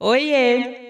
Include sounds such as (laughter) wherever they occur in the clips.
Oiê!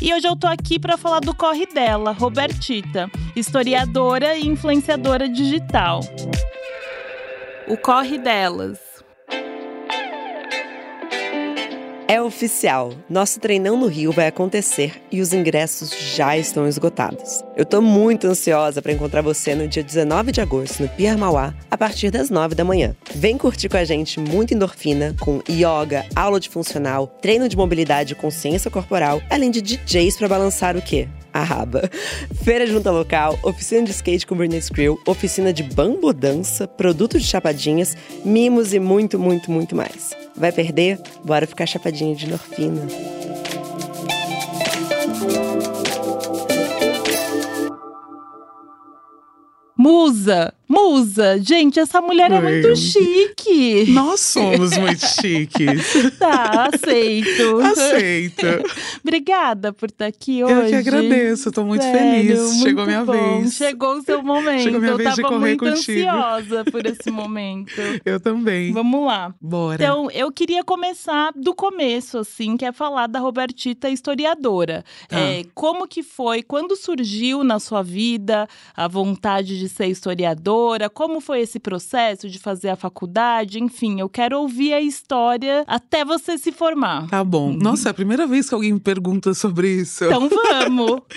E hoje eu tô aqui para falar do corre dela, Robertita, historiadora e influenciadora digital. O corre delas. É oficial, nosso treinão no Rio vai acontecer e os ingressos já estão esgotados. Eu tô muito ansiosa para encontrar você no dia 19 de agosto no Pier Mauá, a partir das 9 da manhã. Vem curtir com a gente muito endorfina, com yoga, aula de funcional, treino de mobilidade e consciência corporal, além de DJs para balançar o quê? a raba. Feira junta local, oficina de skate com Britney Skrill, oficina de bambu dança, produto de chapadinhas, mimos e muito, muito, muito mais. Vai perder? Bora ficar chapadinho de endorfina. Musa! Musa! Gente, essa mulher é muito chique! Nós somos muito chiques. (laughs) tá, aceito. Aceito. Obrigada por estar aqui hoje. Eu que agradeço, tô muito Sério, feliz. muito Chegou minha bom. vez. Chegou o seu momento. Chegou minha Eu vez de tava correr muito contigo. ansiosa por esse momento. (laughs) Eu também. Vamos lá. Bora. Então, eu queria começar do começo, assim, que é falar da Robertita historiadora. Tá. É, como que foi, quando surgiu na sua vida a vontade de ser historiadora? Como foi esse processo de fazer a faculdade? Enfim, eu quero ouvir a história até você se formar. Tá bom. Nossa, é a primeira vez que alguém me pergunta sobre isso. Então vamos! (laughs)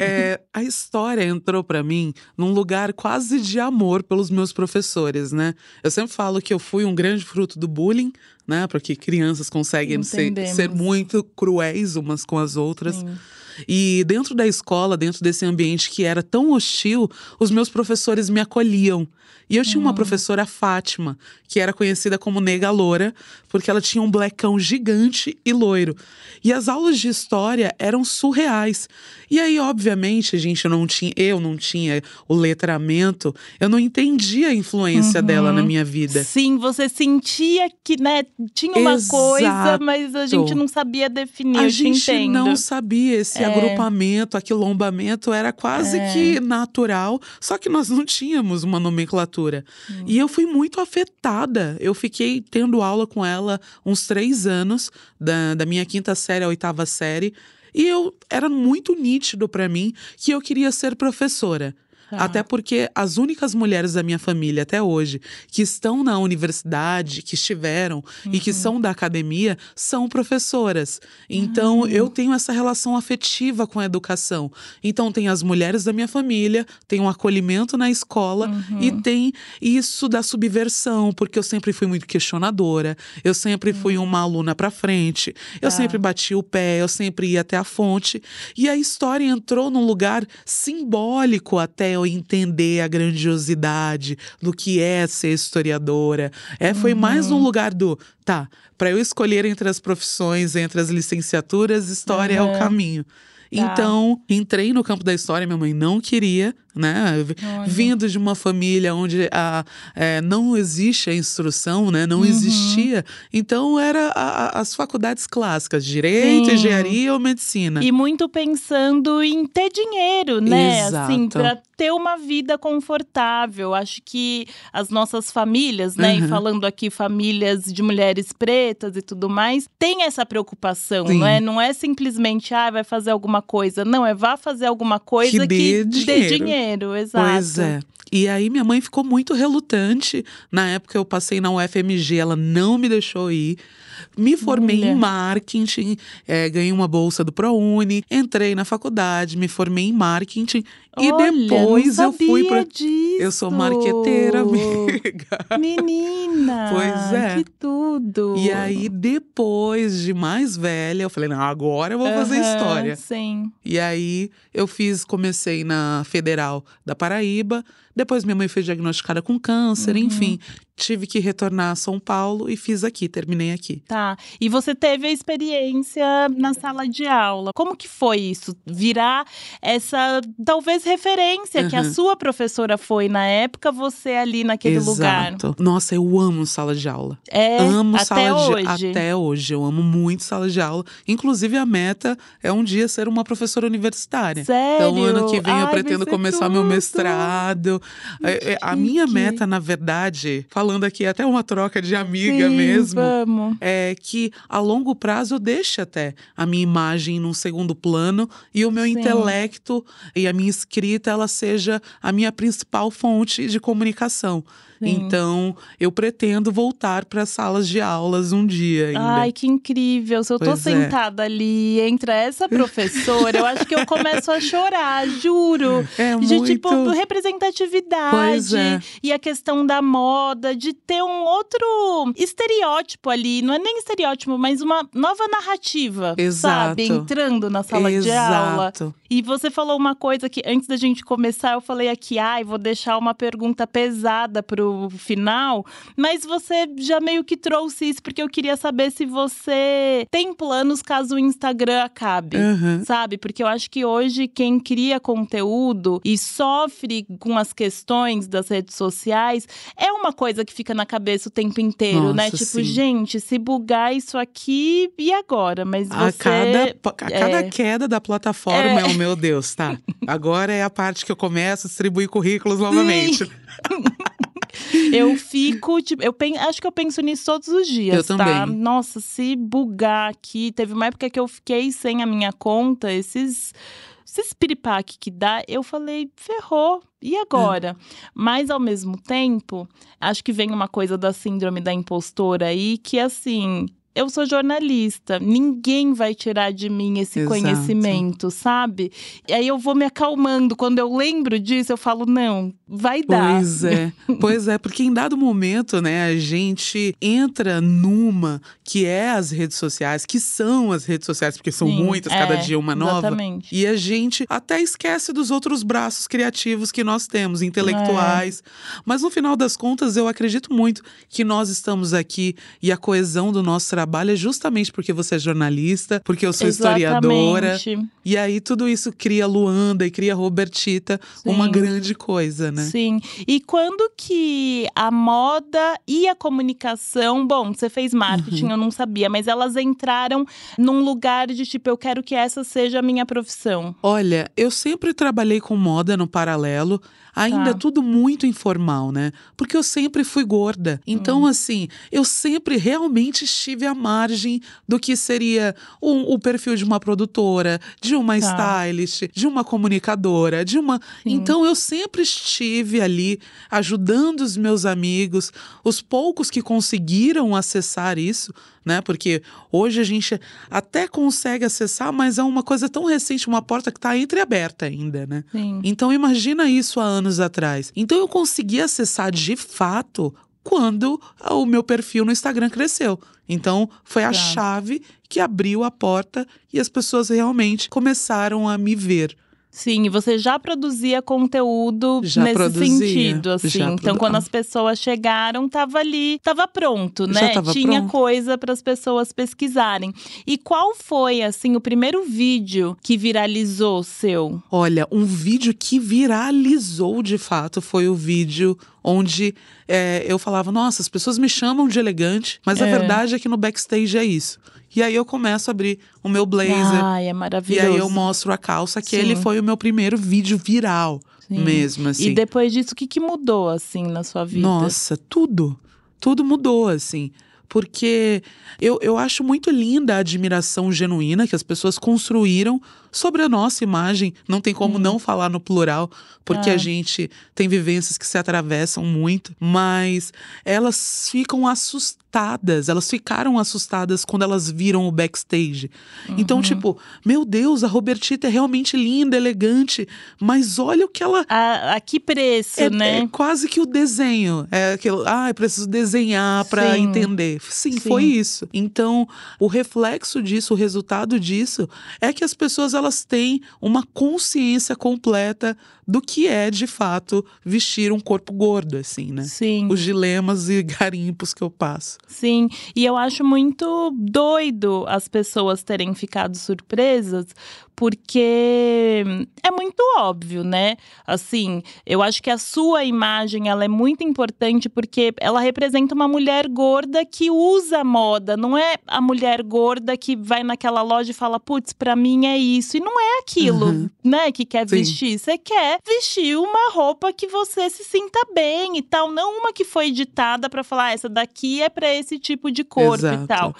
É, a história entrou pra mim num lugar quase de amor pelos meus professores, né? Eu sempre falo que eu fui um grande fruto do bullying, né? Porque crianças conseguem ser, ser muito cruéis umas com as outras. Sim. E dentro da escola, dentro desse ambiente que era tão hostil, os meus professores me acolhiam. E eu tinha uma professora, a Fátima, que era conhecida como Nega Loura, porque ela tinha um blecão gigante e loiro. E as aulas de história eram surreais. E aí, obviamente, a gente não tinha, eu não tinha o letramento, eu não entendia a influência dela na minha vida. Sim, você sentia que, né, tinha uma coisa, Exato. mas a gente não sabia definir. A eu te gente entendo. não sabia esse É. agrupamento, aquilombamento era quase É. que natural, só que nós não tínhamos uma nomenclatura. Hum. E eu fui muito afetada. Eu fiquei tendo aula com ela uns três anos, da, da minha quinta série à oitava série. E eu era muito nítido para mim que eu queria ser professora. Até porque as únicas mulheres da minha família até hoje que estão na universidade, que estiveram e Uhum. que são da academia, são professoras. Então Ah. eu tenho essa relação afetiva com a educação. Então tem as mulheres da minha família, tem um acolhimento na escola Uhum. e tem isso da subversão, porque eu sempre fui muito questionadora, eu sempre fui uma aluna pra frente, eu Uhum. Tá. sempre bati o pé, eu sempre ia até a fonte. E a história entrou num lugar simbólico até eu entender a grandiosidade do que é ser historiadora. É, foi mais Uhum. um lugar do, tá, para eu escolher entre as profissões, entre as licenciaturas, história é Aham. o caminho. Tá. Então, entrei no campo da história, minha mãe não queria, né? Olha. Vindo de uma família onde a, é, não existe a instrução, né? Não Uhum. existia. Então, era a- a- as faculdades clássicas, direito, Sim. engenharia ou medicina. E muito pensando em ter dinheiro, né? Assim, Exato. para ter uma vida confortável. Acho que as nossas famílias, né? E Uhum. falando aqui famílias de mulheres pretas e tudo mais, tem essa preocupação, Sim. não é? Não é simplesmente, ah, vai fazer alguma coisa. Não, é vá fazer alguma coisa Que que, dê dê dinheiro. Dinheiro, exato. Pois é. E aí minha mãe ficou muito relutante. Na época eu passei na UFMG, ela não me deixou ir. Me formei Olha. em marketing, eh, ganhei uma bolsa do ProUni, entrei na faculdade, me formei em marketing e Olha, depois eu fui para. Eu sou marqueteira, (laughs) amiga. Menina! Pois é. Que tudo! E aí, depois de mais velha, eu falei: não, agora eu vou fazer história. Sim. E aí eu fiz, comecei na Federal da Paraíba. Depois minha mãe foi diagnosticada com câncer, Uhum. enfim. tive que retornar a São Paulo e fiz aqui, terminei aqui. Tá. E você teve a experiência na sala de aula. Como que foi isso? Virar essa, talvez, referência uhum. que a sua professora foi na época, você ali naquele Exato. lugar. Nossa, eu amo sala de aula. É, amo até sala hoje. de até hoje. Eu amo muito sala de aula. Inclusive, a meta é um dia ser uma professora universitária. Sério? Então, ano que vem Ai, eu pretendo começar tudo. meu mestrado. É, é, a minha meta, na verdade, falando aqui até uma troca de amiga Sim, mesmo, vamos. é que a longo prazo eu deixe até a minha imagem num segundo plano e o meu Sim. intelecto e a minha escrita ela seja a minha principal fonte de comunicação. Sim. Então, eu pretendo voltar para salas de aulas um dia ainda. Ai, que incrível. Se eu tô Pois é. sentada ali, entra essa professora, eu acho que eu começo a chorar, juro. É De muito. tipo, representatividade. É. E a questão da moda, de ter um outro estereótipo ali. Não é nem estereótipo, mas uma nova narrativa. Sabe? Exato. Entrando na sala de aula. Exato. E você falou uma coisa que antes da gente começar, eu falei aqui, ai, vou deixar uma pergunta pesada pro final, mas você já meio que trouxe isso porque eu queria saber se você tem planos caso o Instagram acabe. Uhum. Sabe? Porque eu acho que hoje quem cria conteúdo e sofre com as questões das redes sociais é uma coisa que fica na cabeça o tempo inteiro, né? Nossa, Tipo, sim. gente, se bugar isso aqui, e agora? Mas A você. cada, a cada é. queda da plataforma É. é o meu Deus, tá? Agora é a parte que eu começo a distribuir currículos novamente. (laughs) Eu fico, tipo, eu pen- acho que eu penso nisso todos os dias, Eu tá? também. Nossa, se bugar aqui, teve uma época que eu fiquei sem a minha conta, esses esses piripaque que dá, eu falei, ferrou. E agora? Mas ao mesmo tempo, acho que vem uma coisa da síndrome da impostora aí, que assim, eu sou jornalista, ninguém vai tirar de mim esse Exato. conhecimento, sabe? E aí eu vou me acalmando. Quando eu lembro disso, eu falo, não, vai dar. Pois é, (laughs) pois é, porque em dado momento, né, a gente entra numa que é as redes sociais, que são as redes sociais, porque são Sim, muitas, cada é, dia uma nova. Exatamente. E a gente até esquece dos outros braços criativos que nós temos, intelectuais. É. Mas no final das contas, eu acredito muito que nós estamos aqui e a coesão do nosso trabalho é justamente porque você é jornalista, porque eu sou historiadora. Exatamente. E aí tudo isso cria Luanda e cria Robertita, uma Sim. grande coisa, né? Sim. E quando que a moda e a comunicação, bom, você fez marketing, Uhum. eu não sabia, mas elas entraram num lugar de tipo, eu quero que essa seja a minha profissão. Olha, eu sempre trabalhei com moda no paralelo, ainda Tá. tudo muito informal, né? Porque eu sempre fui gorda. Então, Hum. assim, eu sempre realmente estive à margem do que seria o, o perfil de uma produtora, de uma Tá. stylist, de uma comunicadora, de uma. Sim. Então, eu sempre estive ali ajudando os meus amigos, os poucos que conseguiram acessar isso, né? Porque hoje a gente até consegue acessar, mas é uma coisa tão recente, uma porta que está entreaberta ainda, né? Sim. Então imagina isso há anos atrás. Então eu consegui acessar de fato quando o meu perfil no Instagram cresceu. Então foi a Tá. chave que abriu a porta e as pessoas realmente começaram a me ver. Sim, e você já produzia conteúdo Já nesse produzia, sentido, assim. Então, produ- quando as pessoas chegaram, tava ali, tava pronto, Já né? tava Tinha pronto. coisa para as pessoas pesquisarem. E qual foi, assim, o primeiro vídeo que viralizou seu? Olha, um vídeo que viralizou de fato foi o vídeo onde é, eu falava: Nossa, as pessoas me chamam de elegante, mas a É. verdade é que no backstage é isso. E aí eu começo a abrir o meu blazer. Ai, é E maravilhoso. aí eu mostro a calça, que Sim. ele foi o meu primeiro vídeo viral Sim. mesmo, assim. E depois disso, o que, que mudou, assim, na sua vida? Nossa, tudo. Tudo mudou, assim. Porque eu, eu acho muito linda a admiração genuína que as pessoas construíram sobre a nossa imagem. Não tem como não falar no plural, porque É. a gente tem vivências que se atravessam muito, mas elas ficam assustadas, elas ficaram assustadas quando elas viram o backstage. Então, tipo, meu Deus, a Robertita é realmente linda, elegante, mas olha o que ela A, a que preço, é, né? é quase que o desenho. É aquilo, ah, eu preciso desenhar para entender. Sim, Sim. foi isso. Então, o reflexo disso, o resultado disso, é que as pessoas elas têm uma consciência completa do que é de fato vestir um corpo gordo, assim, né? Sim. Os dilemas e garimpos que eu passo. Sim, e eu acho muito doido as pessoas terem ficado surpresas, porque é muito óbvio, né? Assim, eu acho que a sua imagem ela é muito importante porque ela representa uma mulher gorda que usa moda, não é a mulher gorda que vai naquela loja e fala, putz, pra mim é isso. E não é aquilo, Uhum. né, que quer Sim. vestir. Você quer vestir uma roupa que você se sinta bem e tal, não uma que foi editada pra falar, ah, essa daqui é pra esse tipo de corpo Exato. e tal.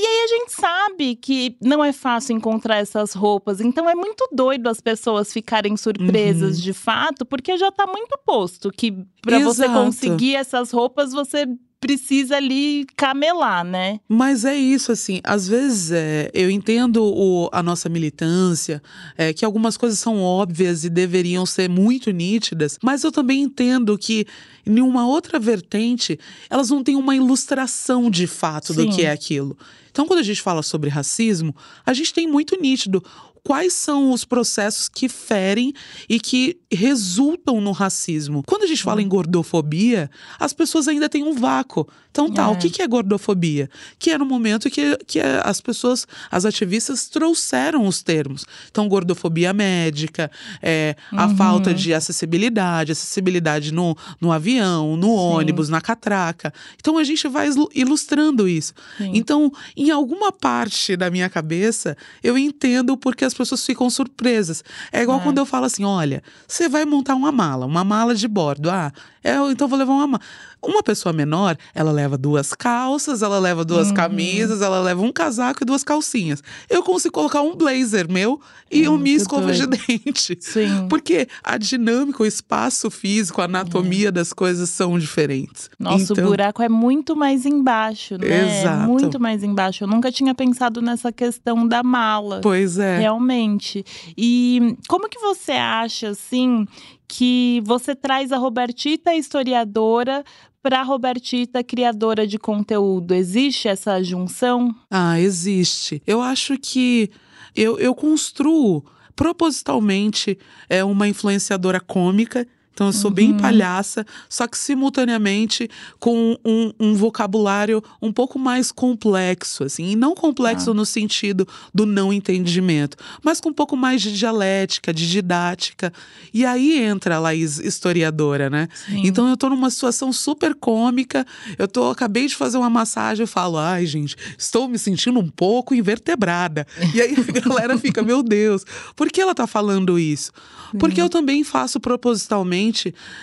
E aí a gente sabe que não é fácil encontrar essas roupas, então é muito doido as pessoas ficarem surpresas Uhum. de fato, porque já tá muito posto que pra você conseguir essas roupas você precisa ali camelar, né? Mas é isso, assim, às vezes é, eu entendo o- a nossa militância, é, que algumas coisas são óbvias e deveriam ser muito nítidas, mas eu também entendo que em uma outra vertente, elas não têm uma ilustração de fato do Sim. que é aquilo. Então, quando a gente fala sobre racismo, a gente tem muito nítido quais são os processos que ferem e que resultam no racismo. Quando a gente fala em gordofobia, as pessoas ainda têm um vácuo. Então, tá, É. o que é gordofobia? Que é no momento que, que as pessoas, as ativistas trouxeram os termos. Então, gordofobia médica, é, a Uhum. falta de acessibilidade, acessibilidade no, no avião, no ônibus, na catraca. Então, a gente vai ilu- ilustrando isso. Sim. Então, em alguma parte da minha cabeça, eu entendo porque as pessoas ficam surpresas. É igual É. quando eu falo assim: olha, você vai montar uma mala, uma mala de bordo. Ah, eu, então vou levar uma mala. Uma pessoa menor, ela leva duas calças, ela leva duas Uhum. camisas, ela leva um casaco e duas calcinhas. Eu consigo colocar um blazer meu e É uma escova de dente. Sim. Porque a dinâmica, o espaço físico, a anatomia das coisas são diferentes. Nosso então, buraco é muito mais embaixo, né? Exato. Muito mais embaixo. Eu nunca tinha pensado nessa questão da mala. Pois é. Realmente. E como que você acha, assim, que você traz a Robertita historiadora para Robertita criadora de conteúdo? Existe essa junção? Ah, existe. Eu acho que eu, eu construo propositalmente é, uma influenciadora cômica. Então, eu sou bem Uhum. palhaça, só que simultaneamente com um, um vocabulário um pouco mais complexo, assim. E não complexo no sentido do não entendimento, mas com um pouco mais de dialética, de didática. E aí entra a Laís historiadora, né? Sim. Então eu tô numa situação super cômica. Eu tô acabei de fazer uma massagem, eu falo: "Ai, gente, estou me sentindo um pouco invertebrada". E aí a (laughs) galera fica: "Meu Deus, por que ela tá falando isso?" Porque eu também faço propositalmente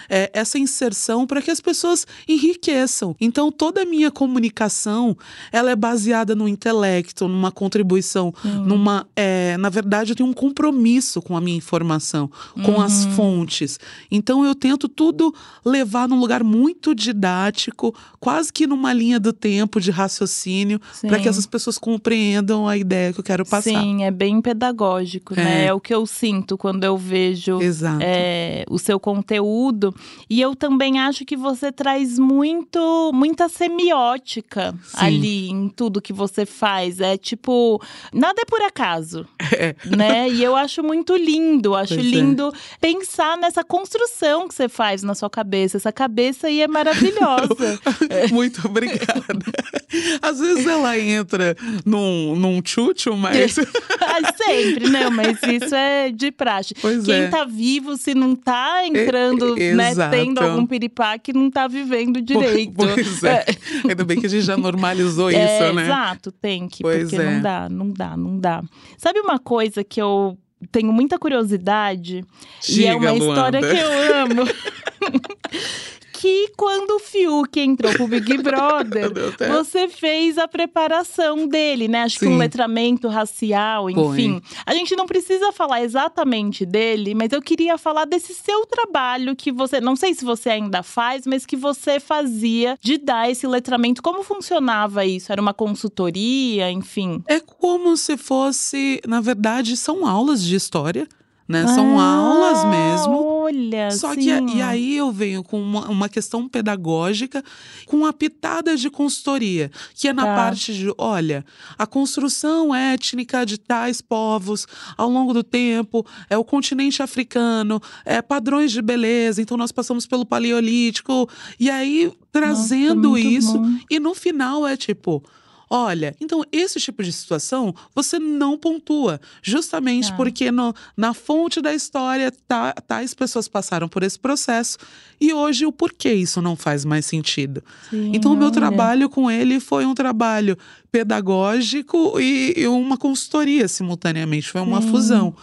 é, essa inserção para que as pessoas enriqueçam. Então toda a minha comunicação, ela é baseada no intelecto, numa contribuição, numa, é, na verdade eu tenho um compromisso com a minha informação, com as Uhum. fontes. Então eu tento tudo levar num lugar muito didático, quase que numa linha do tempo de raciocínio, para que essas pessoas compreendam a ideia que eu quero passar. Sim, é bem pedagógico, né? É. É o que eu sinto quando eu vejo é, o seu conteúdo. E eu também acho que você traz muito, muita semiótica Sim. ali em tudo que você faz. É tipo, nada é por acaso, (laughs) É. né? E eu acho muito lindo, acho Pois é. lindo pensar nessa construção que você faz na sua cabeça. Essa cabeça aí é maravilhosa. (laughs) Muito obrigada. Às vezes ela entra num, num tchutchu, mas. (laughs) Ah, Sempre, né? Mas isso é de praxe. Pois Quem é. tá vivo, se não tá entrando, E- (laughs) né, tendo algum piripaque, não tá vivendo direito. (laughs) Pois é. (laughs) Ainda bem que a gente já normalizou isso, É, né? Exato, tem que, Pois porque é. não dá, não dá, não dá. Sabe uma coisa que eu tenho muita curiosidade e é uma Diga, história Luanda. que eu amo. Que quando o Fiuk entrou pro Big (laughs) Brother, Deus. você fez a preparação dele, né? Acho que um Sim. letramento racial, enfim. A gente não precisa falar exatamente dele, mas eu queria falar desse seu trabalho que você, não sei se você ainda faz, mas que você fazia de dar esse letramento. Como funcionava isso? Era uma consultoria, enfim. É como se fosse, na verdade, são aulas de história, né? São Ah, aulas mesmo. Olha, Só sim. que e aí eu venho com uma, uma questão pedagógica, com uma pitada de consultoria, que é na Tá. parte de, olha, a construção étnica de tais povos ao longo do tempo, é o continente africano, é padrões de beleza, então nós passamos pelo paleolítico, e aí trazendo muito isso, bom. e no final é tipo. Olha, então esse tipo de situação você não pontua, justamente Tá. porque no- na fonte da história tá, tais pessoas passaram por esse processo e hoje o porquê isso não faz mais sentido. Sim, Então, o meu olha. trabalho com ele foi um trabalho pedagógico e, e uma consultoria simultaneamente, foi uma Sim. fusão.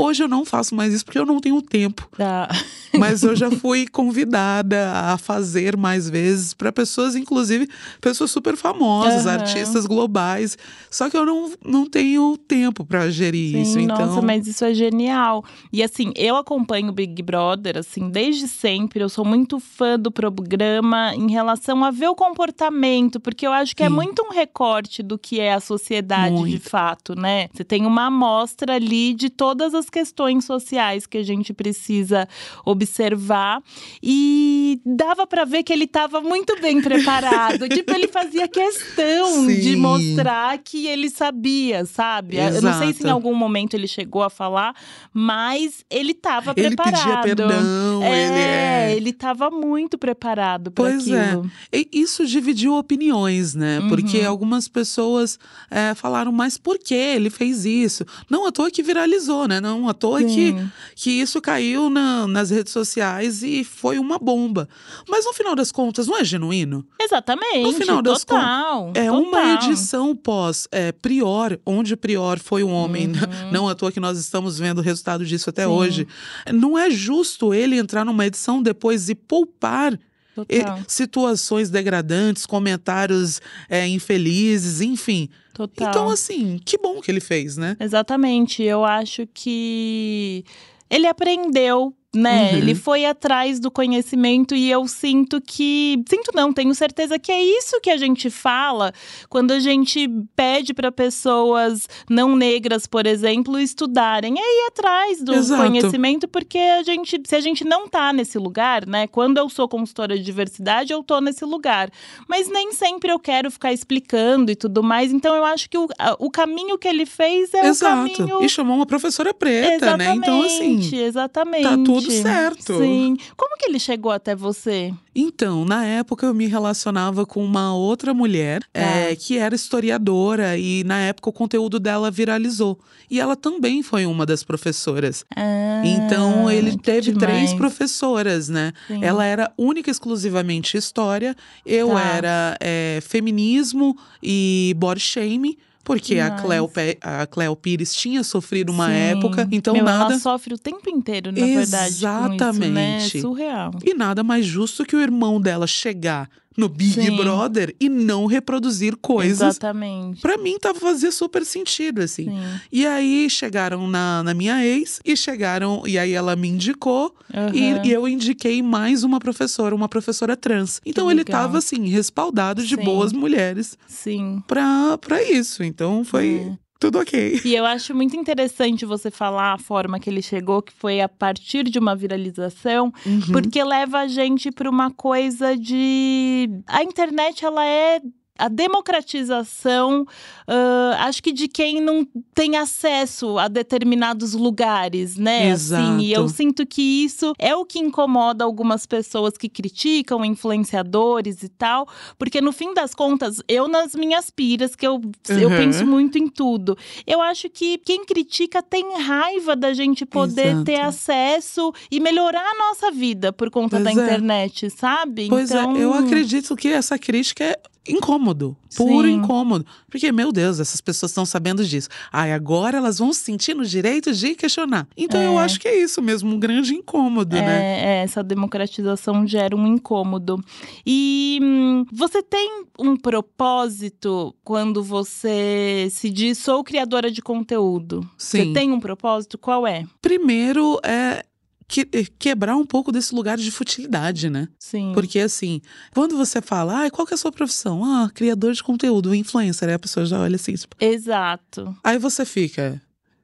Hoje eu não faço mais isso porque eu não tenho tempo. Tá. (laughs) Mas eu já fui convidada a fazer mais vezes para pessoas, inclusive pessoas super famosas, Aham. artistas globais. Só que eu não, não tenho tempo para gerir Sim, isso. Então, nossa, mas isso é genial. E assim, eu acompanho o Big Brother, assim, desde sempre. Eu sou muito fã do programa em relação a ver o comportamento, porque eu acho que é Sim. muito um recorte do que é a sociedade de Muito. fato, né? Você tem uma amostra ali de todas as questões sociais que a gente precisa observar. E dava pra ver que ele tava muito bem preparado. (laughs) tipo, ele fazia questão de Sim. mostrar que ele sabia, sabe? Eu não sei se em Exato. algum momento ele chegou a falar, mas ele tava ele preparado. pedia perdão, É, ele é. ele tava muito preparado para Pois é. aquilo. E isso dividiu opiniões, né? Porque Uhum. algumas pessoas é, falaram, mas por que ele fez isso? Não à toa que viralizou, né? Não à toa que, que isso caiu na- nas redes sociais e foi uma bomba. Mas no final das contas, não é genuíno? Exatamente. No final das total. É uma total. edição pós é, Prior, onde Prior foi um homem. Uhum. (laughs) Não à toa que nós estamos vendo o resultado disso até Sim. hoje. Não é justo ele entrar numa edição depois e poupar Total. situações degradantes, comentários é, infelizes, enfim. total. Então, assim, que bom que ele fez, né? Exatamente. Eu acho que ele aprendeu, né? Uhum. Ele foi atrás do conhecimento e eu sinto que. Sinto não, tenho certeza que é isso que a gente fala quando a gente pede para pessoas não negras, por exemplo, estudarem. É ir atrás do Exato. conhecimento, porque a gente, se a gente não tá nesse lugar, né? Quando eu sou consultora de diversidade, eu tô nesse lugar. Mas nem sempre eu quero ficar explicando e tudo mais. Então eu acho que o, o caminho que ele fez é Exato. o caminho. E chamou uma professora preta, né? Então, assim. exatamente. tá tudo certo. Sim. Como que ele chegou até você? Então, na época eu me relacionava com uma outra mulher Tá. é, que era historiadora e na época o conteúdo dela viralizou. E ela também foi uma das professoras. Ah, Então ele teve três demais. professoras, né? Sim. Ela era única e exclusivamente história, eu Tá. era é, feminismo e body shaming. Porque a. Cleo, a Cleo Pires tinha sofrido uma Sim. época, então Meu, nada. Ela sofre o tempo inteiro, na verdade. Com isso, né? Exatamente. É surreal. E nada mais justo que o irmão dela chegar no Big Sim. Brother e não reproduzir coisas. Exatamente. Pra mim, tá fazia super sentido, assim. Sim. E aí chegaram na, na minha ex e chegaram, e aí ela me indicou Aham. e, e eu indiquei mais uma professora, uma professora trans. Então ele legal. tava assim, respaldado de Sim. boas mulheres Sim. pra, pra isso. Então foi É. tudo ok. E eu acho muito interessante você falar a forma que ele chegou, que foi a partir de uma viralização, Uhum. porque leva a gente para uma coisa de. A internet, ela é. A democratização, ah, acho que de quem não tem acesso a determinados lugares, né? Assim, e eu Exato. sinto que isso é o que incomoda algumas pessoas que criticam, influenciadores e tal, porque no fim das contas, eu nas minhas piras, que eu, eu Uhum. penso muito em tudo, eu acho que quem critica tem raiva da gente poder Exato. ter acesso e melhorar a nossa vida por conta da Pois é. internet, sabe? Pois então, é, eu acredito que essa crítica é incômodo, puro Sim. incômodo. Porque, meu Deus, essas pessoas estão sabendo disso. Ai, agora elas vão se sentir no direito de questionar. Então eu É. acho que é isso mesmo, um grande incômodo, É, né? é, essa democratização gera um incômodo. E hum, você tem um propósito quando você se diz sou criadora de conteúdo? Você Sim. tem um propósito? Qual é? Primeiro é que- quebrar um pouco desse lugar de futilidade, né? Sim. Porque assim, quando você fala, ai, qual que é a sua profissão? Ah, criador de conteúdo, influencer. Aí a pessoa já olha assim, tipo, Exato. Aí você fica.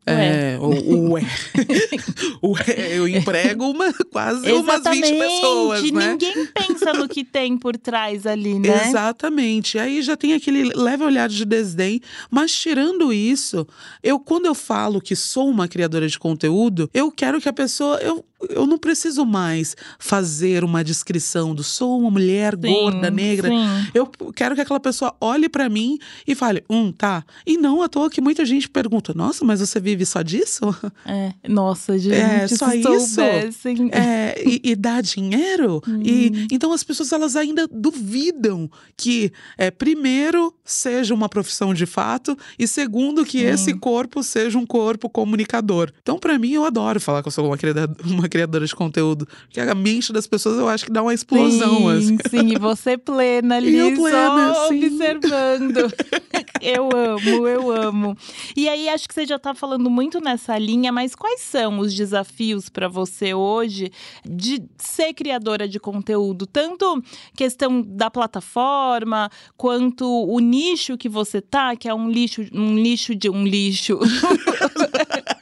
É, o, o, é. (laughs) (laughs) o é, eu emprego uma, quase umas 20 pessoas, né? Ninguém pensa no que tem por trás ali, né? Exatamente. Aí já tem aquele leve olhar de desdém. Mas tirando isso, eu quando eu falo que sou uma criadora de conteúdo, eu quero que a pessoa. Eu, eu não preciso mais fazer uma descrição do sou uma mulher sim, gorda, negra. Sim. Eu quero que aquela pessoa olhe para mim e fale, hum, tá. E não à toa que muita gente pergunta, nossa, mas você vive só disso? É, nossa, (laughs) gente, é, só isso. É, e, e dá dinheiro? Hum. E então as pessoas elas ainda duvidam que é, primeiro seja uma profissão de fato e segundo que hum. esse corpo seja um corpo comunicador. Então para mim eu adoro falar que eu sou uma criadora, uma criadora de conteúdo, porque a mente das pessoas eu acho que dá uma explosão. Sim, assim. (laughs) sim, e você plena ali, eu plena, só sim. observando. (laughs) eu amo, eu amo. E aí acho que você já tá falando muito nessa linha, mas quais são os desafios para você hoje de ser criadora de conteúdo? Tanto questão da plataforma, quanto o nicho que você tá, que é um lixo, um lixo de um lixo. (laughs)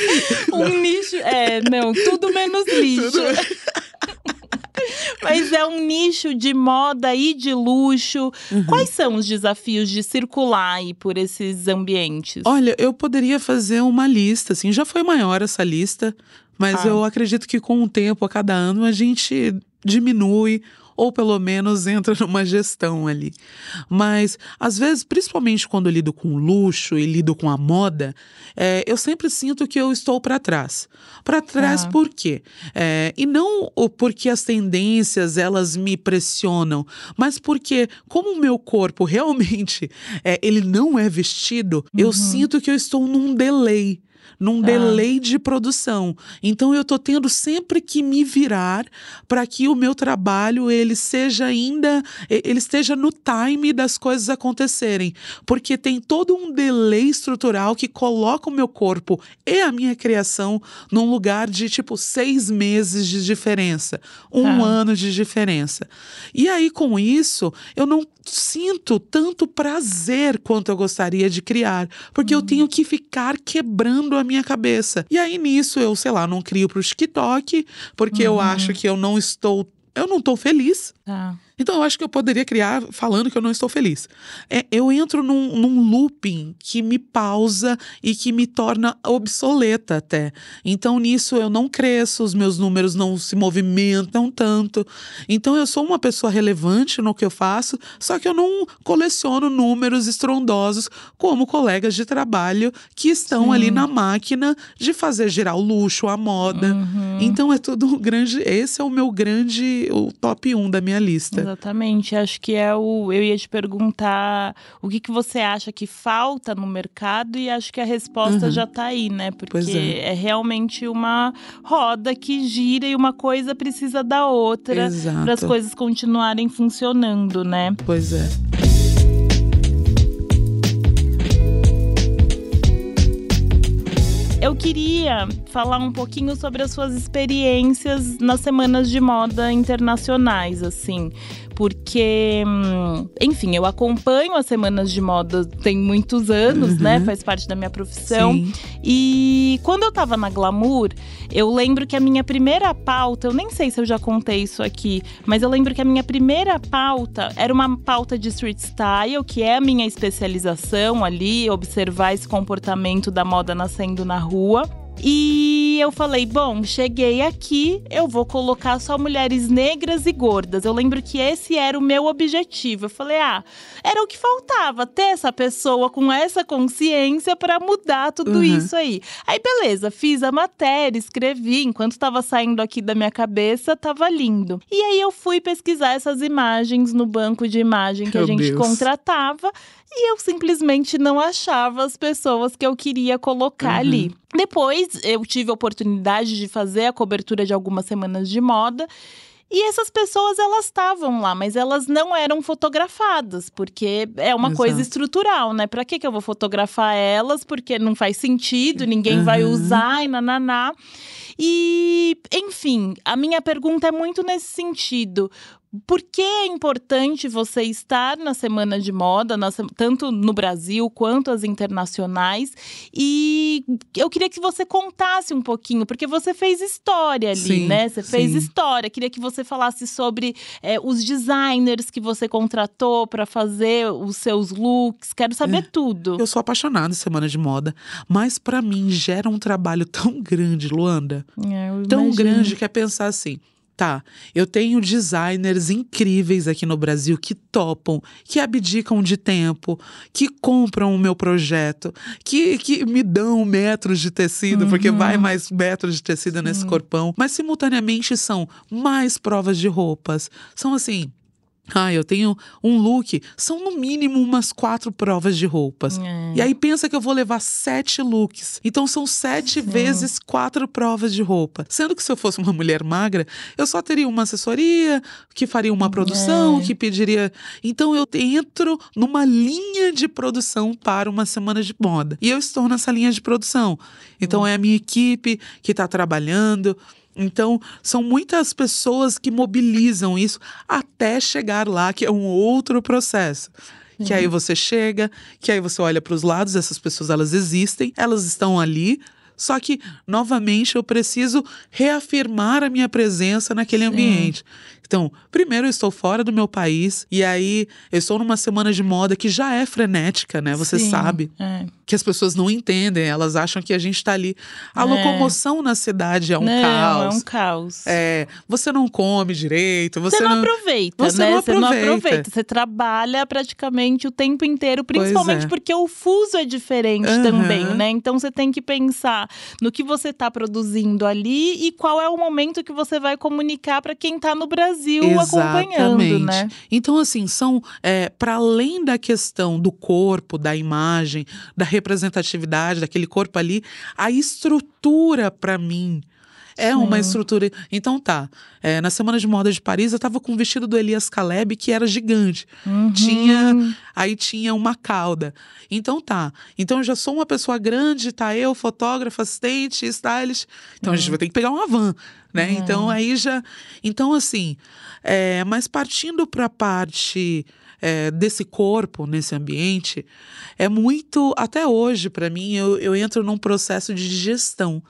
(laughs) um nicho. É, não, tudo menos lixo. Tudo... (laughs) Mas é um nicho de moda e de luxo. Uhum. Quais são os desafios de circular aí por esses ambientes? Olha, eu poderia fazer uma lista, assim, já foi maior essa lista, mas ah. eu acredito que com o tempo, a cada ano, a gente diminui ou pelo menos entra numa gestão ali. Mas, às vezes, principalmente quando eu lido com luxo e lido com a moda, é, eu sempre sinto que eu estou para trás. Para trás ah. por quê? É, e não porque as tendências elas me pressionam, mas porque, como o meu corpo (laughs) realmente é, ele não é vestido, uhum. eu sinto que eu estou num delay num ah. delay de produção. Então eu tô tendo sempre que me virar para que o meu trabalho ele seja ainda ele esteja no time das coisas acontecerem, porque tem todo um delay estrutural que coloca o meu corpo e a minha criação num lugar de tipo seis meses de diferença, um ah. ano de diferença. E aí com isso eu não sinto tanto prazer quanto eu gostaria de criar, porque eu tenho que ficar quebrando a minha cabeça. E aí nisso eu, sei lá, não crio pro TikTok, porque uhum. eu acho que eu não estou eu não estou feliz. Tá. Então eu acho que eu poderia criar falando que eu não estou feliz. É, eu entro num, num looping que me pausa e que me torna obsoleta até. Então nisso eu não cresço, os meus números não se movimentam tanto. Então eu sou uma pessoa relevante no que eu faço, só que eu não coleciono números estrondosos como colegas de trabalho que estão Sim. ali na máquina de fazer girar o luxo, a moda. Uhum. Então é tudo grande. Esse é o meu grande, o top 1 da minha lista. Exatamente. Acho que é o. Eu ia te perguntar o que, que você acha que falta no mercado, e acho que a resposta uhum. já está aí, né? Porque é. é. realmente uma roda que gira e uma coisa precisa da outra para as coisas continuarem funcionando, né? Pois é. Eu queria falar um pouquinho sobre as suas experiências nas semanas de moda internacionais, assim porque, hum, enfim, eu acompanho as semanas de moda tem muitos anos, né? uhum. né? Faz parte da minha profissão. Sim. E quando eu tava na Glamour, eu lembro que a minha primeira pauta, eu nem sei se eu já contei isso aqui, mas eu lembro que a minha primeira pauta era uma pauta de street style, que é a minha especialização ali, observar esse comportamento da moda nascendo na rua. E eu falei: bom, cheguei aqui, eu vou colocar só mulheres negras e gordas. Eu lembro que esse era o meu objetivo. Eu falei: ah, era o que faltava, ter essa pessoa com essa consciência para mudar tudo uhum. isso aí. Aí, beleza, fiz a matéria, escrevi, enquanto estava saindo aqui da minha cabeça, tava lindo. E aí eu fui pesquisar essas imagens no banco de imagem que Meu a gente Deus. contratava e eu simplesmente não achava as pessoas que eu queria colocar uhum. ali. Depois eu tive a oportunidade de fazer a cobertura de algumas semanas de moda. E essas pessoas, elas estavam lá, mas elas não eram fotografadas, porque é uma Exato. coisa estrutural, né? Pra que, que eu vou fotografar elas? Porque não faz sentido, ninguém uhum. vai usar e nananá. E, enfim, a minha pergunta é muito nesse sentido. Por que é importante você estar na Semana de Moda, na, tanto no Brasil quanto as internacionais. E eu queria que você contasse um pouquinho, porque você fez história ali, Sim, né? Você fez sim. história. Queria que você falasse sobre é, os designers que você contratou para fazer os seus looks. Quero saber tudo. Eu sou apaixonada em semana de moda, mas pra mim gera um trabalho (laughs) tão grande, Luanda. É, tão grande que é pensar assim. Tá, eu tenho designers incríveis aqui no Brasil que topam, que abdicam de tempo, que compram o meu projeto, que, que me dão metros de tecido, porque Uhum. vai mais metros de tecido nesse corpão. Mas simultaneamente são mais provas de roupas. São assim. Ah, eu tenho um look. São no mínimo umas quatro provas de roupas. É. E aí pensa que eu vou levar sete looks. Então são sete vezes quatro provas de roupa. Sendo que se eu fosse uma mulher magra, eu só teria uma assessoria, que faria uma produção, É. que pediria. Então eu entro numa linha de produção para uma semana de moda. E eu estou nessa linha de produção. Então é a minha equipe que está trabalhando. Então, são muitas pessoas que mobilizam isso até chegar lá, que é um outro processo. Que aí você chega, que aí você olha para os lados, essas pessoas elas existem, elas estão ali. Só que, novamente, eu preciso reafirmar a minha presença naquele ambiente. Então, primeiro eu estou fora do meu país, e aí eu estou numa semana de moda que já é frenética, né? Você Sim, sabe é. que as pessoas não entendem, elas acham que a gente está ali. A É. locomoção na cidade é um não, caos. é um caos. É, você não come direito, você, Você não não. aproveita, você né? não Você não aproveita. aproveita. Você trabalha praticamente o tempo inteiro, principalmente é. porque o fuso é diferente Aham. também, né? Então você tem que pensar no que você está produzindo ali e qual é o momento que você vai comunicar para quem está no Brasil acompanhando, Exatamente. né? Então, assim, são é, para além da questão do corpo, da imagem, da representatividade daquele corpo ali, a estrutura para mim. É uma Sim. estrutura. Então tá. é, na Semana de Moda de Paris, eu tava com o vestido do Elias Caleb, que era gigante. Uhum. Tinha. Aí tinha uma cauda. Então tá. Então eu já sou uma pessoa grande, tá eu, fotógrafa, assistente, stylist. Então a gente vai ter que pegar uma van, né? Então aí já. Então, assim. é, mas partindo para a parte. é, desse corpo nesse ambiente é muito até hoje para mim eu, eu entro num processo de digestão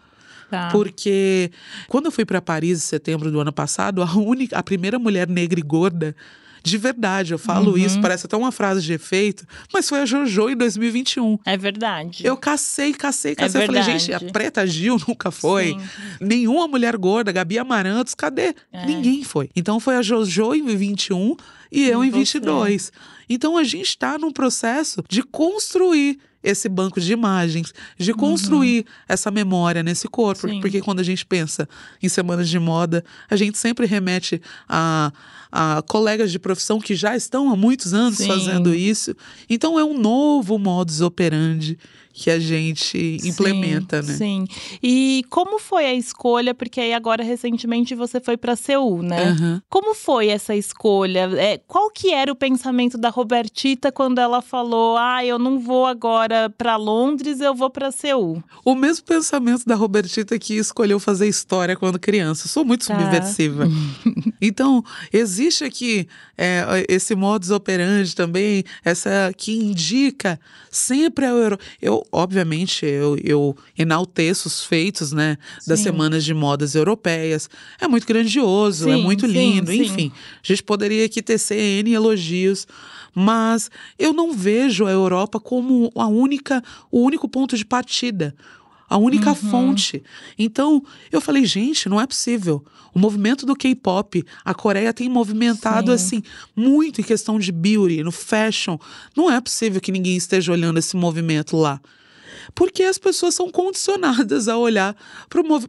Tá. porque quando eu fui para Paris em setembro do ano passado, a única, a primeira mulher negra e gorda, de verdade, eu falo Uhum. isso, parece até uma frase de efeito, mas foi a JoJo em 2021. É verdade. Eu cacei, cacei, cacei. eu falei, gente, a Preta Gil (laughs) nunca foi. Sim. Nenhuma mulher gorda, Gabi Amarantos, cadê? É. Ninguém foi. Então foi a JoJo em 21 e eu em você. 22. Então a gente está num processo de construir esse banco de imagens, de construir essa memória nesse corpo. Uhum. Sim. Porque quando a gente pensa em semanas de moda, a gente sempre remete a, a colegas de profissão que já estão há muitos anos Sim. fazendo isso. Então é um novo modus operandi que a gente implementa, sim, né? Sim. E como foi a escolha? Porque aí agora recentemente você foi para Seul, né? Aham. Como foi essa escolha? É, qual que era o pensamento da Robertita quando ela falou: "Ah, eu não vou agora para Londres, eu vou para Seul"? O mesmo pensamento da Robertita que escolheu fazer história quando criança. Eu sou muito Tá. subversiva. (laughs) então, existe aqui é, esse modus operandi também, essa que indica sempre a Euro. Eu, obviamente, eu, eu enalteço os feitos, né, das Sim. semanas de modas europeias. É muito grandioso, é Sim, muito sim, lindo, sim. enfim. A gente poderia aqui tecer N elogios, mas eu não vejo a Europa como a única, o único ponto de partida. A única fonte. Então, eu falei, gente, não é possível. O movimento do K-pop, a Coreia tem movimentado Sim. assim muito em questão de beauty, no fashion. Não é possível que ninguém esteja olhando esse movimento lá. Porque as pessoas são condicionadas a olhar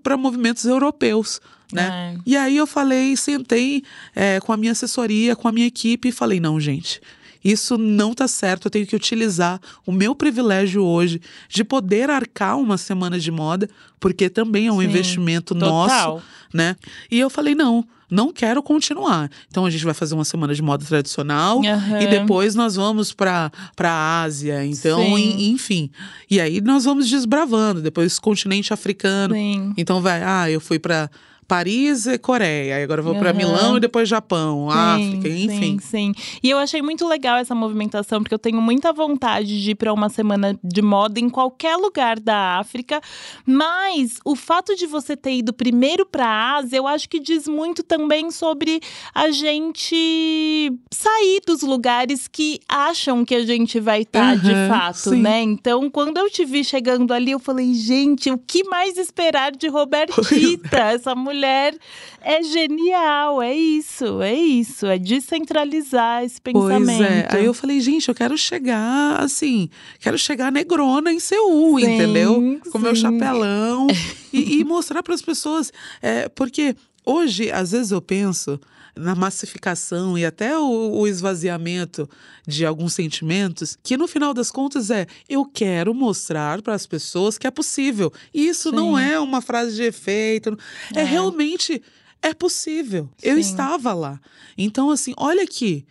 para movimentos europeus, né? É. E aí eu falei, sentei é, com a minha assessoria, com a minha equipe e falei, não, gente, isso não tá certo. Eu tenho que utilizar o meu privilégio hoje de poder arcar uma semana de moda, porque também é um Sim, investimento total. nosso, né? E eu falei, não, não quero continuar. Então a gente vai fazer uma semana de moda tradicional Aham. e depois nós vamos para para Ásia, então, en- enfim. E aí nós vamos desbravando, depois continente africano. Sim. Então vai, ah, eu fui para Paris e Coreia. Aí agora eu vou para Aham. Milão e depois Japão, África, enfim. Sim, sim. E eu achei muito legal essa movimentação, porque eu tenho muita vontade de ir para uma semana de moda em qualquer lugar da África. Mas o fato de você ter ido primeiro para a Ásia, eu acho que diz muito também sobre a gente sair dos lugares que acham que a gente vai estar de Aham, fato, sim. né? Então, quando eu te vi chegando ali, eu falei, gente, o que mais esperar de Robertita? Essa mulher é genial, é isso, é isso, é descentralizar esse pensamento. Pois é. Aí eu falei, gente, eu quero chegar assim, quero chegar negrona em Seul, Sim, entendeu? Com meu sim. chapelão (laughs) e, e mostrar para as pessoas. É, porque hoje, às vezes, eu penso na massificação e até o, o esvaziamento de alguns sentimentos, que no final das contas é eu quero mostrar para as pessoas que é possível. E isso não Sim. é uma frase de efeito, é, É. realmente é possível. Eu Sim. estava lá. Então, assim, olha aqui.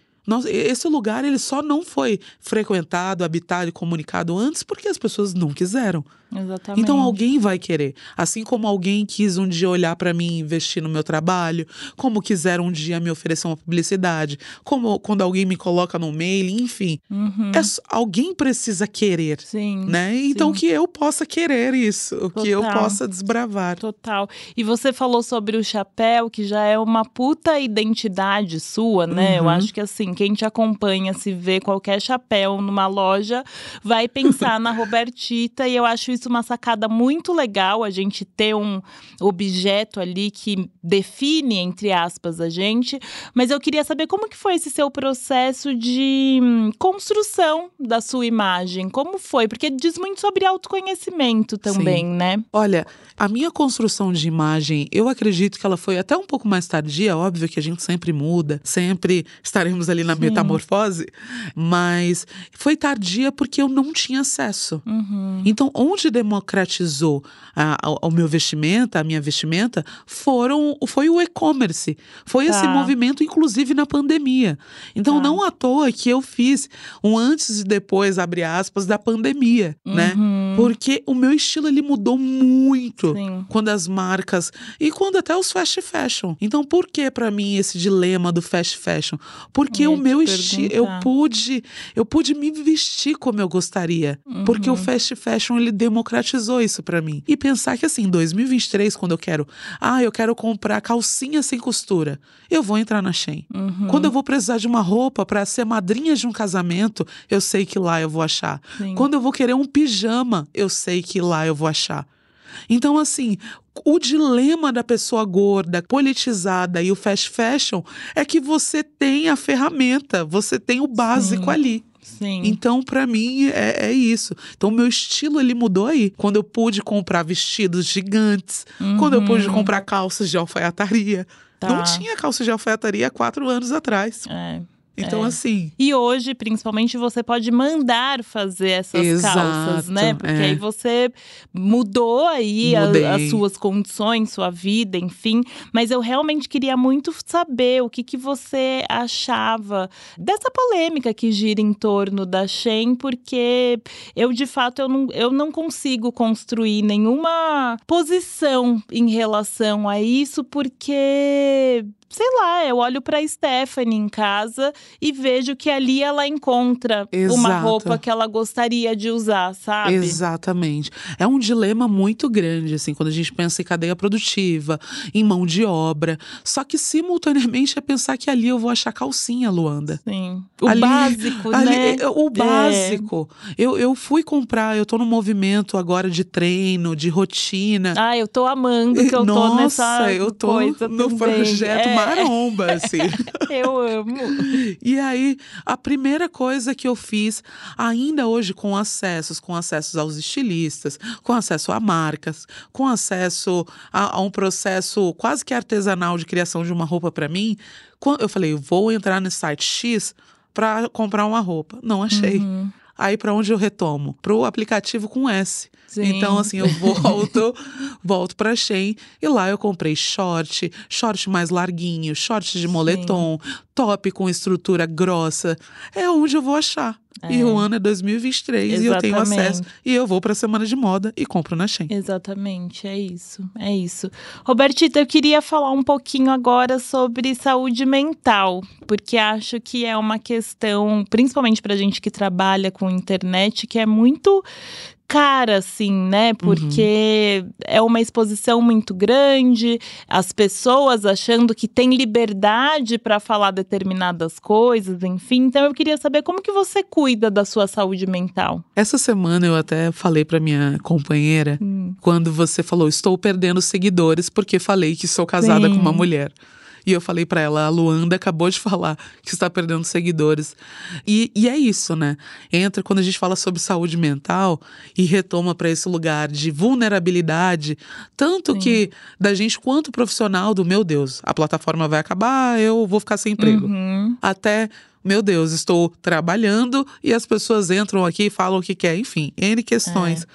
Esse lugar ele só não foi frequentado, habitado e comunicado antes porque as pessoas não quiseram. Exatamente. Então alguém vai querer. Assim como alguém quis um dia olhar para mim e investir no meu trabalho, como quiseram um dia me oferecer uma publicidade, como quando alguém me coloca no mail, enfim. Uhum. É alguém precisa querer, Sim. né? Então sim. que eu possa querer isso, que eu Total. possa desbravar. Total. E você falou sobre o chapéu, que já é uma puta identidade sua, né? Eu Uhum. acho que assim, quem te acompanha, se vê qualquer chapéu numa loja, vai pensar na Robertita. E eu acho isso uma sacada muito legal, a gente ter um objeto ali que define, entre aspas, a gente. Mas eu queria saber como que foi esse seu processo de hum, construção da sua imagem. Como foi? Porque diz muito sobre autoconhecimento também, né? Olha, a minha construção de imagem, eu acredito que ela foi até um pouco mais tardia, óbvio que a gente sempre muda, sempre estaremos ali na Sim. metamorfose, mas foi tardia porque eu não tinha acesso. Uhum. Então, onde democratizou a- a- o meu vestimenta, a minha vestimenta, foram, foi o e-commerce. Foi esse Tá. movimento, inclusive na pandemia. Então, Tá. não à toa que eu fiz um antes e depois, abre aspas, da pandemia, né? Uhum. Porque o meu estilo ele mudou muito Sim. quando as marcas e quando até os fast fashion. Então, por que pra mim esse dilema do fast fashion? Porque Eu o meu estilo, eu pude, eu pude me vestir como eu gostaria, porque o Uhum. fast fashion ele democratizou isso pra mim. E pensar que assim, em 2023, quando eu quero, ah, eu quero comprar calcinha sem costura, eu vou entrar na Shein. Uhum. Quando eu vou precisar de uma roupa pra ser madrinha de um casamento, eu sei que lá eu vou achar. Sim. Quando eu vou querer um pijama, eu sei que lá eu vou achar. Então, assim, o dilema da pessoa gorda, politizada e o fast fashion é que você tem a ferramenta, você tem o básico Sim. ali. Sim. Então, pra mim, é, é isso. Então, meu estilo, ele mudou aí. Quando eu pude comprar vestidos gigantes, quando eu pude Uhum. comprar calças de alfaiataria. Não Tá. tinha calça de alfaiataria há quatro anos atrás. É. Então, É. assim, E hoje, principalmente, você pode mandar fazer essas Exato, calças, né? Porque é. aí você mudou aí a- as suas condições, sua vida, enfim. Mas eu realmente queria muito saber o que, que você achava dessa polêmica que gira em torno da Shein, porque eu, de fato, eu não, eu não consigo construir nenhuma posição em relação a isso, porque sei lá, eu olho pra Stephanie em casa e vejo que ali ela encontra uma Exato. roupa que ela gostaria de usar, sabe? Exatamente. É um dilema muito grande, assim, quando a gente pensa em cadeia produtiva, em mão de obra. Só que, simultaneamente, é pensar que ali eu vou achar calcinha, Luanda. Sim. O Ali- básico, Ali, né? é, O básico. Eu, eu fui comprar, eu tô num movimento agora de treino, de rotina. Ah, eu tô amando que eu tô Nossa, nessa eu tô coisa no também. projeto É, maromba, assim. (laughs) Eu amo. E aí, a primeira coisa que eu fiz, ainda hoje com acessos, com acessos aos estilistas, com acesso a marcas, com acesso a, a um processo quase que artesanal de criação de uma roupa para mim, eu falei, vou entrar nesse site X para comprar uma roupa. Não achei. Uhum. Aí para onde eu retomo? Pro aplicativo com S. Sim. Então, assim, eu volto, (laughs) volto pra Shein e lá eu comprei short, short mais larguinho, short de moletom, top, com estrutura grossa, é onde eu vou achar. É. E o ano é 2023 Exatamente. e eu tenho acesso. E eu vou para a semana de moda e compro na Shein. Exatamente, é isso. É isso. Robertita, eu queria falar um pouquinho agora sobre saúde mental, porque acho que é uma questão, principalmente para gente que trabalha com internet, que é muito cara, assim, né? Porque uhum. é uma exposição muito grande, as pessoas achando que tem liberdade para falar determinadas coisas, enfim. Então eu queria saber como que você cuida da sua saúde mental. Essa semana eu até falei para minha companheira, hum. quando você falou, estou perdendo seguidores porque falei que sou casada Sim. com uma mulher. E eu falei para ela, a Luanda acabou de (laughs) falar que está perdendo seguidores. E, e é isso, né? Entra quando a gente fala sobre saúde mental e retoma para esse lugar de vulnerabilidade, tanto Sim. que da gente quanto profissional do meu Deus, a plataforma vai acabar, eu vou ficar sem emprego. Uhum. Até meu Deus, estou trabalhando e as pessoas entram aqui e falam o que quer, enfim, N questões. É.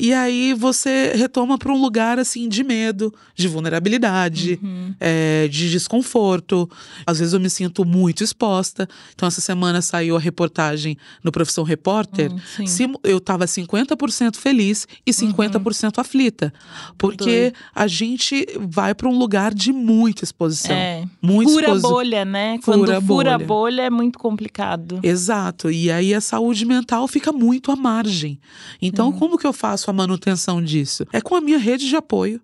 E aí você retoma para um lugar assim de medo, de vulnerabilidade, uhum. é, de desconforto. Às vezes eu me sinto muito exposta. Então, essa semana saiu a reportagem no Profissão Repórter. Uhum, eu estava 50% feliz e 50% uhum. aflita. Porque a gente vai para um lugar de muita exposição. É. Muito fura exposi... bolha, né? Quando fura, fura bolha. bolha é muito complicado. Exato. E aí a saúde mental fica muito à margem. Então, uhum. como que eu faço a manutenção disso? É com a minha rede de apoio.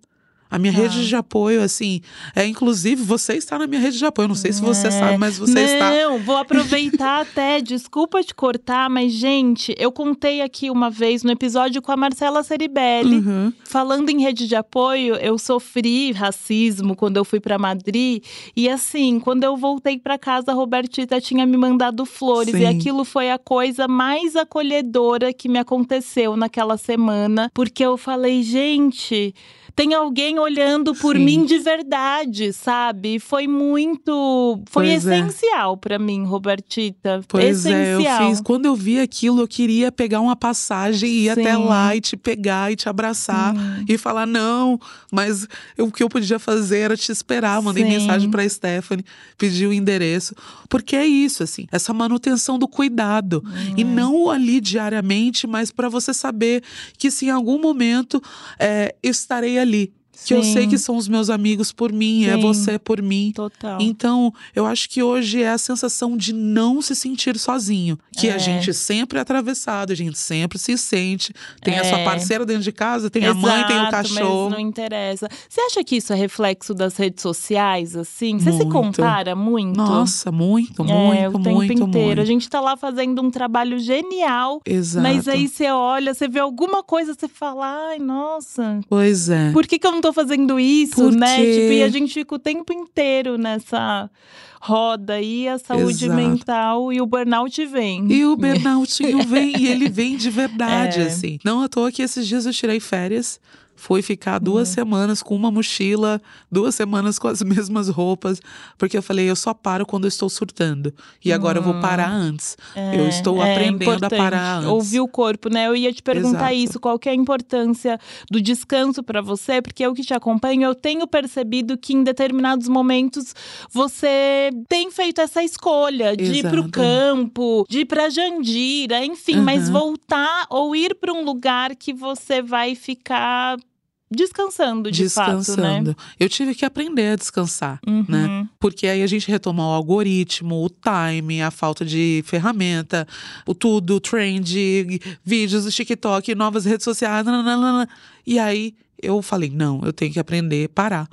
A minha ah. rede de apoio, assim, é inclusive você está na minha rede de apoio. Não sei se você é. sabe, mas você não, está. Não, vou aproveitar (laughs) até. Desculpa te cortar, mas, gente, eu contei aqui uma vez no episódio com a Marcela Ceribelli. Uhum. Falando em rede de apoio, eu sofri racismo quando eu fui para Madrid. E assim, quando eu voltei para casa, a Robertita tinha me mandado flores. Sim. E aquilo foi a coisa mais acolhedora que me aconteceu naquela semana. Porque eu falei, gente tem alguém olhando por Sim. mim de verdade, sabe? Foi muito. Foi pois é. essencial é. para mim, Robertita. Pois essencial. é, eu fiz. Quando eu vi aquilo, eu queria pegar uma passagem e ir Sim. até lá e te pegar e te abraçar Sim. e falar: não, mas o que eu podia fazer era te esperar. Mandei mensagem pra Stephanie, pedi o endereço. Porque é isso, assim, essa manutenção do cuidado. Hum. E não ali diariamente, mas para você saber que se em algum momento é, estarei ali Similarly ali. Que Sim. eu sei que são os meus amigos por mim, é Sim. é você por mim. Total. Então, eu acho que hoje é a sensação de não se sentir sozinho. Que é. a gente sempre é atravessado, a gente sempre se sente. Tem é. a sua é. parceira dentro de casa, tem Exato, a mãe, tem o cachorro. Mas não interessa. Você acha que isso é reflexo das redes sociais, assim? Você muito. se compara muito? Nossa, muito, muito, é, o tempo muito, inteiro. Muito. A gente tá lá fazendo um trabalho genial. Exato. Mas aí você olha, você vê alguma coisa, você fala, ai, nossa. Pois é. Por que, que eu não tô fazendo isso, né? Tipo, e a gente fica o tempo inteiro nessa roda e a saúde Exato. mental e o burnout vem. E o burnout vem, e ele vem de verdade, (laughs) é. assim. Não à toa que esses dias eu tirei férias foi ficar duas uhum. semanas com uma mochila, duas semanas com as (laughs) mesmas roupas, porque eu falei, eu só paro quando eu estou surtando. E agora uhum. eu vou parar hum. antes. É, eu estou é aprendendo a parar antes. Ouvir o corpo, né? Eu ia te perguntar Exato. isso, qual que é a importância do descanso para você, porque eu que te acompanho, eu tenho percebido que em determinados momentos você tem feito essa escolha de Exato. ir pro campo, de ir pra Jandira, enfim, uhum. mas voltar ou ir para um lugar que você vai ficar descansando de descansando. fato, né? Eu tive que aprender a descansar, uhum. né? Porque aí a gente retoma o algoritmo, o time, a falta de ferramenta, o tudo, o trend, vídeos do TikTok, novas redes sociais, nananana. e aí eu falei, não, eu tenho que aprender a parar.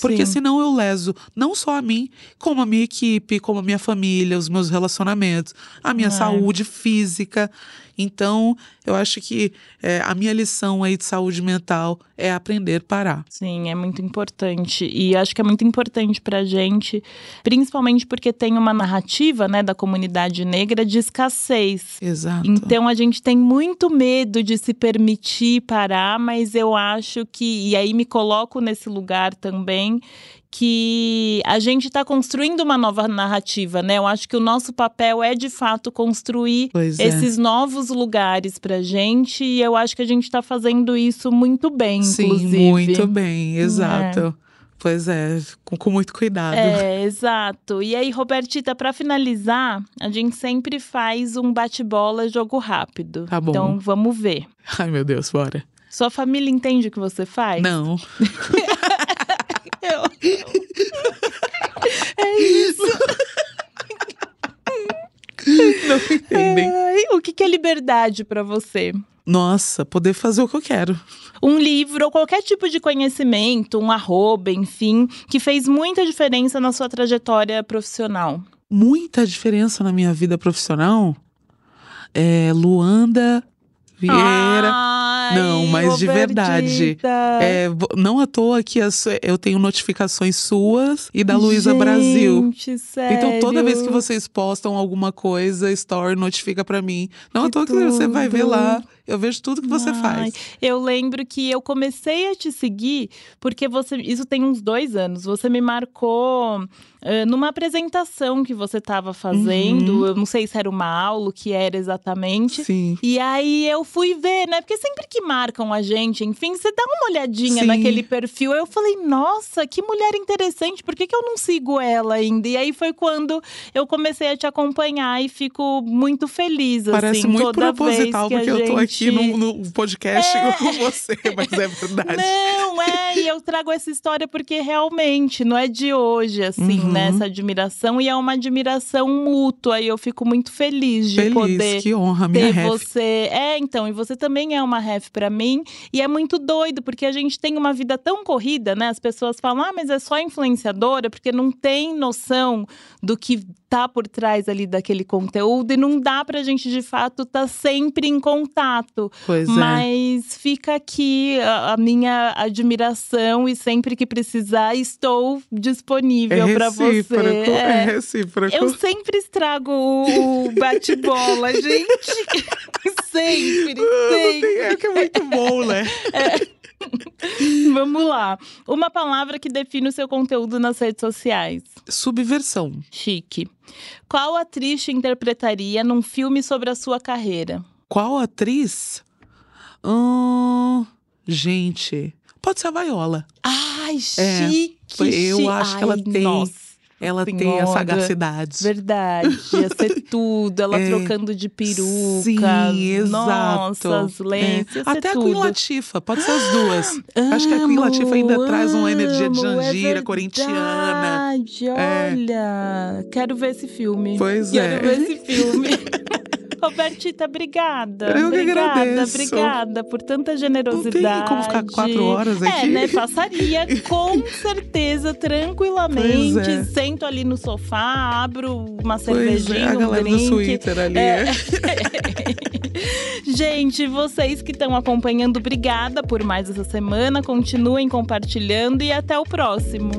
Porque Sim. senão eu leso não só a mim, como a minha equipe, como a minha família, os meus relacionamentos, a minha é. saúde física. Então, eu acho que é, a minha lição aí de saúde mental é aprender a parar. Sim, é muito importante. E acho que é muito importante pra gente, principalmente porque tem uma narrativa, né, da comunidade negra de escassez. Exato. Então, a gente tem muito medo de se permitir parar, mas eu acho que, e aí me coloco nesse lugar também, que a gente está construindo uma nova narrativa, né? Eu acho que o nosso papel é de fato construir é. esses novos lugares para gente e eu acho que a gente está fazendo isso muito bem, Sim, inclusive. muito bem, exato. É. Pois é, com, com muito cuidado. É, exato. E aí, Robertita, para finalizar, a gente sempre faz um bate-bola jogo rápido. Tá bom. Então vamos ver. Ai, meu Deus, bora. Sua família entende o que você faz? Não. (laughs) Eu... (laughs) é isso. Não entendem. Ai, o que que é liberdade para você? Nossa, poder fazer o que eu quero. Um livro ou qualquer tipo de conhecimento, um arroba, enfim, que fez muita diferença na sua trajetória profissional. Muita diferença na minha vida profissional. É Luanda Vieira. Ai, Não, mas de verdade. É, não à toa que as- eu tenho notificações suas e da Luísa Brasil. Gente, sério. Então, toda vez que vocês postam alguma coisa, story notifica pra mim. Não à Que toa que você vai ver tudo. lá. Eu vejo tudo que você Ai, faz. Eu lembro que eu comecei a te seguir porque você. Isso tem uns dois anos. Você me marcou eh, numa apresentação que você estava fazendo. Uhum. Eu não sei se era uma aula, o que era exatamente. Sim. E aí eu fui ver, né? Porque sempre que marcam a gente, enfim, você dá uma olhadinha Sim. naquele perfil. Eu falei, nossa, que mulher interessante, por que, que eu não sigo ela ainda? E aí foi quando eu comecei a te acompanhar e fico muito feliz, Parece assim, muito proposital, porque eu tô gente... aqui no, no podcast com você, mas é verdade. Não, é, e eu trago essa história porque realmente não é de hoje, assim, Uhum. né? Essa admiração, e é uma admiração mútua, e eu fico muito feliz de Feliz, poder que honra, minha ter ref. você. É, então, e você também é uma ref pra mim. E é muito doido, porque a gente tem uma vida tão corrida, né? As pessoas falam, ah, mas é só influenciadora, porque não tem noção do que tá por trás ali daquele conteúdo. E não dá pra gente, de fato, estar sempre em contato. Pois é. Mas fica aqui a, a minha admiração e sempre que precisar estou disponível É recíproco, você. é É. recíproco. Eu sempre estrago o, bate-bola, (laughs) gente. (laughs) sempre, sempre. É que é muito bom, né? (laughs) (laughs) Vamos lá. Uma palavra que define o seu conteúdo nas redes sociais. Subversão. Chique. Qual atriz te interpretaria num filme sobre a sua carreira? Qual atriz? Hum, gente, pode ser a Viola. Ai, É, chique. eu chi- acho que Ai, ela tem Nossa. Ela tem a sagacidade. Verdade, ia ser (laughs) tudo. Ela É. trocando de peruca. Sim, exato. Nossa, as lentes, É. ia ser Até a tudo. Queen Latifa, pode ser as duas. Acho que a Queen Amo, Latifah ainda traz uma energia de amo, é Jandira, corintiana. verdade, É. Olha, quero ver esse filme. Pois quero é. ver esse filme. (laughs) Robertita, obrigada. Eu que obrigada, agradeço. obrigada por tanta Não generosidade. tem como ficar quatro horas aqui. É, né? Passaria com certeza, tranquilamente. Pois é. Sento ali no sofá, abro uma Pois cervejinha, é, a um galera drink. do Twitter ali. É. é. (laughs) Gente, vocês que estão acompanhando, obrigada por mais essa semana. Continuem compartilhando e até o próximo.